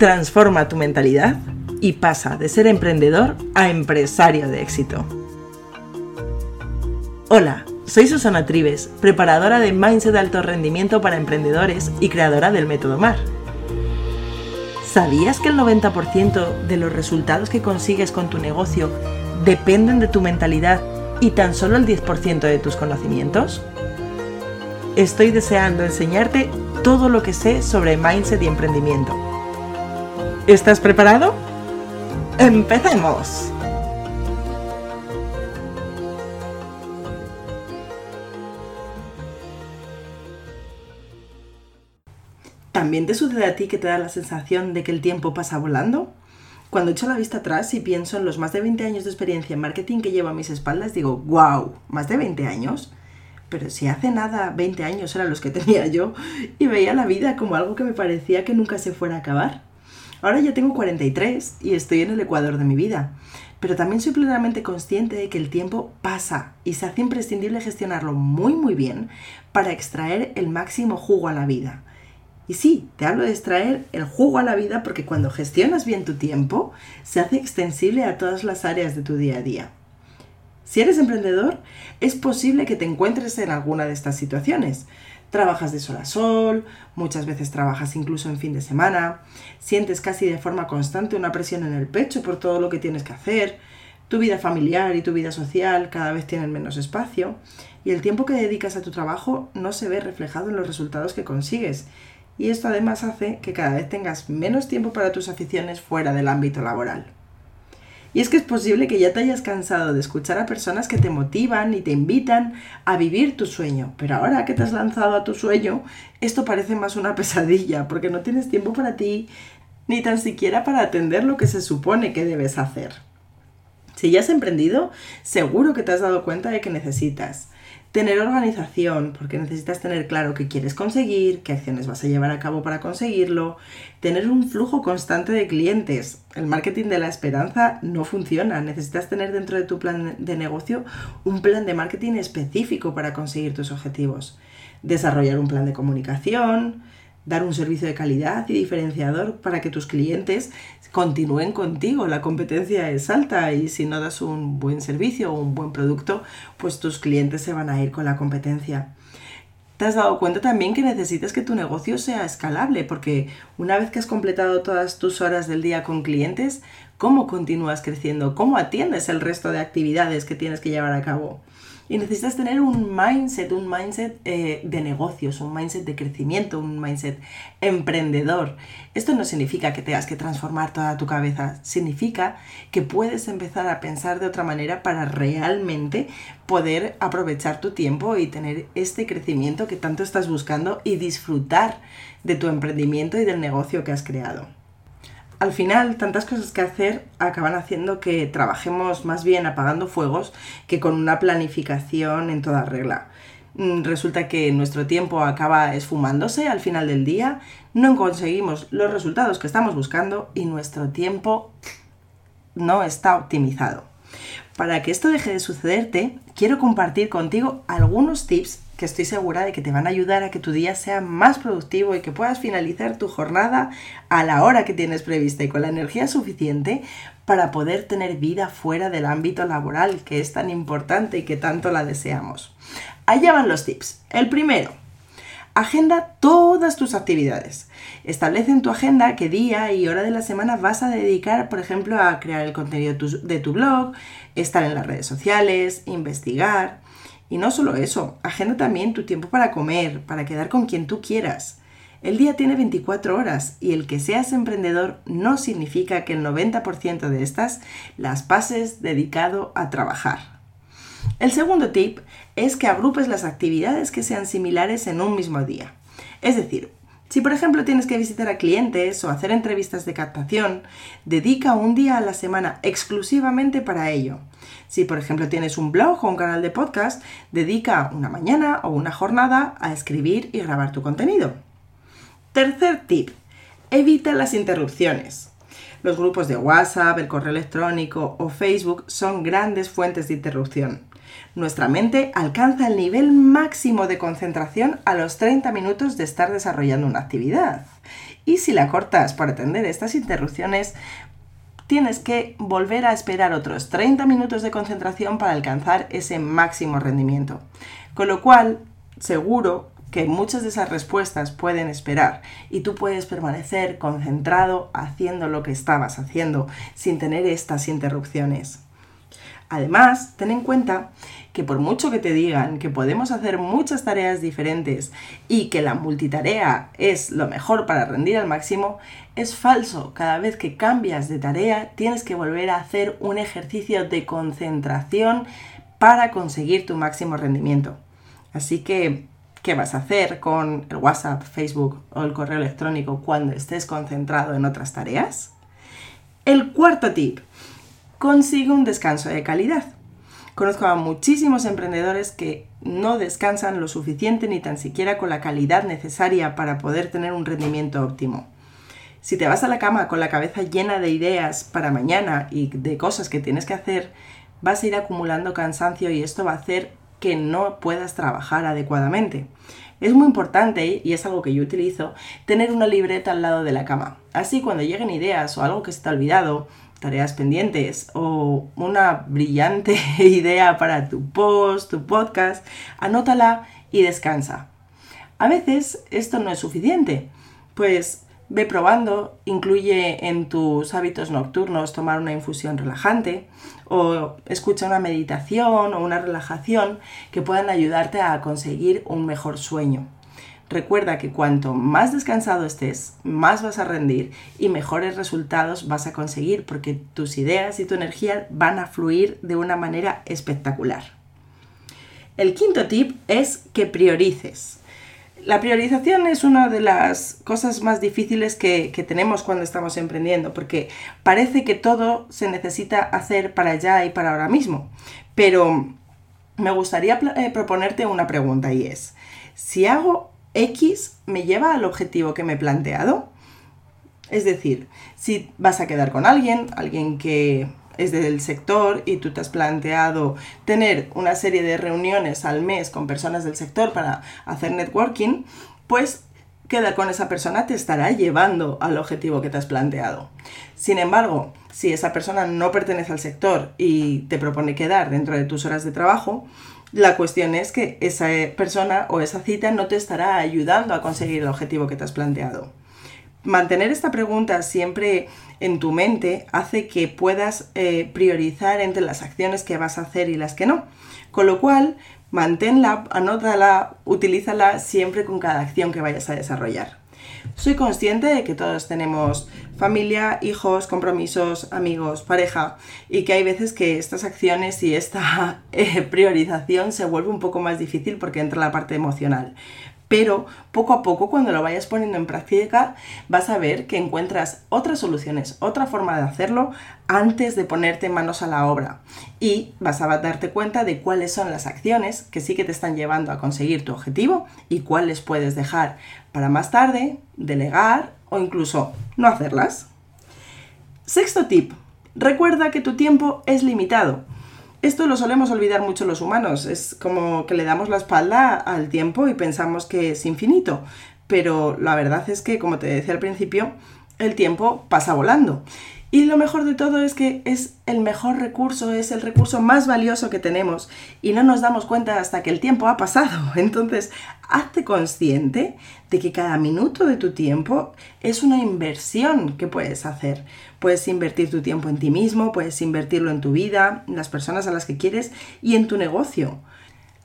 Transforma tu mentalidad y pasa de ser emprendedor a empresario de éxito. Hola, soy Susana Trives, preparadora de Mindset de Alto Rendimiento para Emprendedores y creadora del método MAR. ¿Sabías que el 90% de los resultados que consigues con tu negocio dependen de tu mentalidad y tan solo el 10% de tus conocimientos? Estoy deseando enseñarte todo lo que sé sobre mindset y emprendimiento ¿Estás preparado? ¡Empecemos! ¿También te sucede a ti que te da la sensación de que el tiempo pasa volando? Cuando echo la vista atrás y pienso en los más de 20 años de experiencia en marketing que llevo a mis espaldas, digo, wow, ¿más de 20 años? Pero si hace nada 20 años eran los que tenía yo y veía la vida como algo que me parecía que nunca se fuera a acabar. Ahora ya tengo 43 y estoy en el ecuador de mi vida, pero también soy plenamente consciente de que el tiempo pasa y se hace imprescindible gestionarlo muy muy bien para extraer el máximo jugo a la vida. Y sí, te hablo de extraer el jugo a la vida porque cuando gestionas bien tu tiempo, se hace extensible a todas las áreas de tu día a día. Si eres emprendedor, es posible que te encuentres en alguna de estas situaciones. Trabajas de sol a sol, muchas veces trabajas incluso en fin de semana, sientes casi de forma constante una presión en el pecho por todo lo que tienes que hacer, tu vida familiar y tu vida social cada vez tienen menos espacio y el tiempo que dedicas a tu trabajo no se ve reflejado en los resultados que consigues. Y esto además hace que cada vez tengas menos tiempo para tus aficiones fuera del ámbito laboral. Y es que es posible que ya te hayas cansado de escuchar a personas que te motivan y te invitan a vivir tu sueño, pero ahora que te has lanzado a tu sueño, esto parece más una pesadilla, porque no tienes tiempo para ti, ni tan siquiera para atender lo que se supone que debes hacer. Si ya has emprendido, seguro que te has dado cuenta de que necesitas Tener organización, porque necesitas tener claro qué quieres conseguir, qué acciones vas a llevar a cabo para conseguirlo. Tener un flujo constante de clientes. El marketing de la esperanza no funciona. Necesitas tener dentro de tu plan de negocio un plan de marketing específico para conseguir tus objetivos. Desarrollar un plan de comunicación, dar un servicio de calidad y diferenciador para que tus clientes continúen contigo. La competencia es alta y si no das un buen servicio o un buen producto, pues tus clientes se van a ir con la competencia. Te has dado cuenta también que necesitas que tu negocio sea escalable, porque una vez que has completado todas tus horas del día con clientes, ¿cómo continúas creciendo? ¿Cómo atiendes el resto de actividades que tienes que llevar a cabo? Y necesitas tener un mindset, un mindset eh, de negocios, un mindset de crecimiento, un mindset emprendedor. Esto no significa que tengas que transformar toda tu cabeza, significa que puedes empezar a pensar de otra manera para realmente poder aprovechar tu tiempo y tener este crecimiento que tanto estás buscando y disfrutar de tu emprendimiento y del negocio que has creado al final tantas cosas que hacer acaban haciendo que trabajemos más bien apagando fuegos que con una planificación en toda regla. Mm, resulta que nuestro tiempo acaba esfumándose al final del día, no conseguimos los resultados que estamos buscando y nuestro tiempo no está optimizado. Para que esto deje de sucederte, quiero compartir contigo algunos tips que estoy segura de que te van a ayudar a que tu día sea más productivo y que puedas finalizar tu jornada a la hora que tienes prevista y con la energía suficiente para poder tener vida fuera del ámbito laboral que es tan importante y que tanto la deseamos. Allá van los tips. El primero, Agenda todas tus actividades. Establece en tu agenda qué día y hora de la semana vas a dedicar, por ejemplo, a crear el contenido de tu blog, estar en las redes sociales, investigar. Y no solo eso, agenda también tu tiempo para comer, para quedar con quien tú quieras. El día tiene 24 horas y el que seas emprendedor no significa que el 90% de estas las pases dedicado a trabajar. El segundo tip es que agrupes las actividades que sean similares en un mismo día. Es decir, si por ejemplo tienes que visitar a clientes o hacer entrevistas de captación, dedica un día a la semana exclusivamente para ello. Si por ejemplo tienes un blog o un canal de podcast, dedica una mañana o una jornada a escribir y grabar tu contenido. Tercer tip, evita las interrupciones. Los grupos de WhatsApp, el correo electrónico o Facebook son grandes fuentes de interrupción. Nuestra mente alcanza el nivel máximo de concentración a los 30 minutos de estar desarrollando una actividad. Y si la cortas por atender estas interrupciones, tienes que volver a esperar otros 30 minutos de concentración para alcanzar ese máximo rendimiento. Con lo cual, seguro que muchas de esas respuestas pueden esperar y tú puedes permanecer concentrado haciendo lo que estabas haciendo sin tener estas interrupciones. Además, ten en cuenta que por mucho que te digan que podemos hacer muchas tareas diferentes y que la multitarea es lo mejor para rendir al máximo, es falso. Cada vez que cambias de tarea tienes que volver a hacer un ejercicio de concentración para conseguir tu máximo rendimiento. Así que, ¿qué vas a hacer con el WhatsApp, Facebook o el correo electrónico cuando estés concentrado en otras tareas? El cuarto tip, consigue un descanso de calidad. Conozco a muchísimos emprendedores que no descansan lo suficiente ni tan siquiera con la calidad necesaria para poder tener un rendimiento óptimo. Si te vas a la cama con la cabeza llena de ideas para mañana y de cosas que tienes que hacer, vas a ir acumulando cansancio y esto va a hacer que no puedas trabajar adecuadamente. Es muy importante, y es algo que yo utilizo, tener una libreta al lado de la cama. Así cuando lleguen ideas o algo que se te ha olvidado, tareas pendientes o una brillante idea para tu post, tu podcast, anótala y descansa. A veces esto no es suficiente, pues ve probando, incluye en tus hábitos nocturnos tomar una infusión relajante o escucha una meditación o una relajación que puedan ayudarte a conseguir un mejor sueño. Recuerda que cuanto más descansado estés, más vas a rendir y mejores resultados vas a conseguir porque tus ideas y tu energía van a fluir de una manera espectacular. El quinto tip es que priorices. La priorización es una de las cosas más difíciles que, tenemos cuando estamos emprendiendo, porque parece que todo se necesita hacer para allá y para ahora mismo. Pero me gustaría eh, proponerte una pregunta y es, si hago X me lleva al objetivo que me he planteado. Es decir, si vas a quedar con alguien, alguien que es del sector y tú te has planteado tener una serie de reuniones al mes con personas del sector para hacer networking, pues quedar con esa persona te estará llevando al objetivo que te has planteado. Sin embargo, si esa persona no pertenece al sector y te propone quedar dentro de tus horas de trabajo, la cuestión es que esa persona o esa cita no te estará ayudando a conseguir el objetivo que te has planteado. Mantener esta pregunta siempre en tu mente hace que puedas eh, priorizar entre las acciones que vas a hacer y las que no. Con lo cual, manténla, anótala, utilízala siempre con cada acción que vayas a desarrollar. Soy consciente de que todos tenemos familia, hijos, compromisos, amigos, pareja y que hay veces que estas acciones y esta eh, priorización se vuelve un poco más difícil porque entra la parte emocional pero poco a poco cuando lo vayas poniendo en práctica vas a ver que encuentras otras soluciones, otra forma de hacerlo antes de ponerte manos a la obra y vas a darte cuenta de cuáles son las acciones que sí que te están llevando a conseguir tu objetivo y cuáles puedes dejar para más tarde, delegar o incluso no hacerlas. Sexto tip, recuerda que tu tiempo es limitado. Esto lo solemos olvidar mucho los humanos, es como que le damos la espalda al tiempo y pensamos que es infinito, pero la verdad es que, como te decía al principio, el tiempo pasa volando. Y lo mejor de todo es que es el mejor recurso, es el recurso más valioso que tenemos y no nos damos cuenta hasta que el tiempo ha pasado. Entonces, hazte consciente de que cada minuto de tu tiempo es una inversión que puedes hacer. Puedes invertir tu tiempo en ti mismo, puedes invertirlo en tu vida, en las personas a las que quieres y en tu negocio.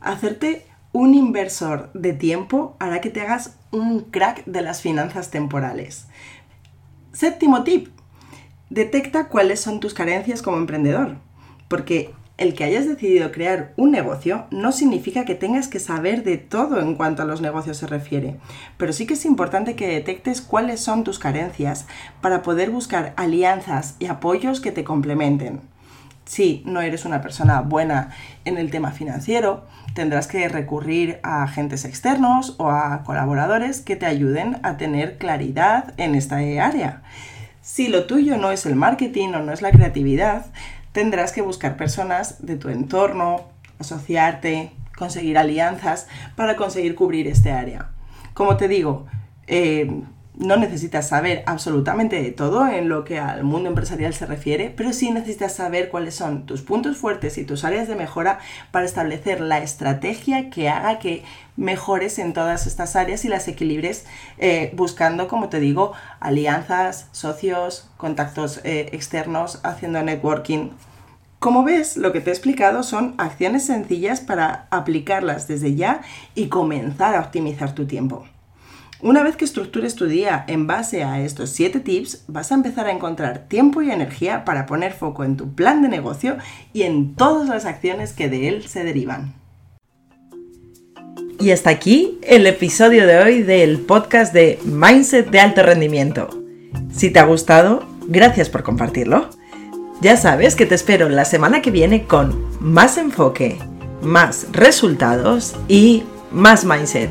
Hacerte un inversor de tiempo hará que te hagas un crack de las finanzas temporales. Séptimo tip, detecta cuáles son tus carencias como emprendedor, porque el que hayas decidido crear un negocio no significa que tengas que saber de todo en cuanto a los negocios se refiere, pero sí que es importante que detectes cuáles son tus carencias para poder buscar alianzas y apoyos que te complementen. Si no eres una persona buena en el tema financiero, tendrás que recurrir a agentes externos o a colaboradores que te ayuden a tener claridad en esta área. Si lo tuyo no es el marketing o no es la creatividad, tendrás que buscar personas de tu entorno, asociarte, conseguir alianzas para conseguir cubrir este área. Como te digo, eh, no necesitas saber absolutamente de todo en lo que al mundo empresarial se refiere, pero sí necesitas saber cuáles son tus puntos fuertes y tus áreas de mejora para establecer la estrategia que haga que mejores en todas estas áreas y las equilibres eh, buscando, como te digo, alianzas, socios, contactos eh, externos, haciendo networking. Como ves, lo que te he explicado son acciones sencillas para aplicarlas desde ya y comenzar a optimizar tu tiempo. Una vez que estructures tu día en base a estos 7 tips, vas a empezar a encontrar tiempo y energía para poner foco en tu plan de negocio y en todas las acciones que de él se derivan. Y hasta aquí el episodio de hoy del podcast de Mindset de alto rendimiento. Si te ha gustado, gracias por compartirlo. Ya sabes que te espero la semana que viene con más enfoque, más resultados y más mindset.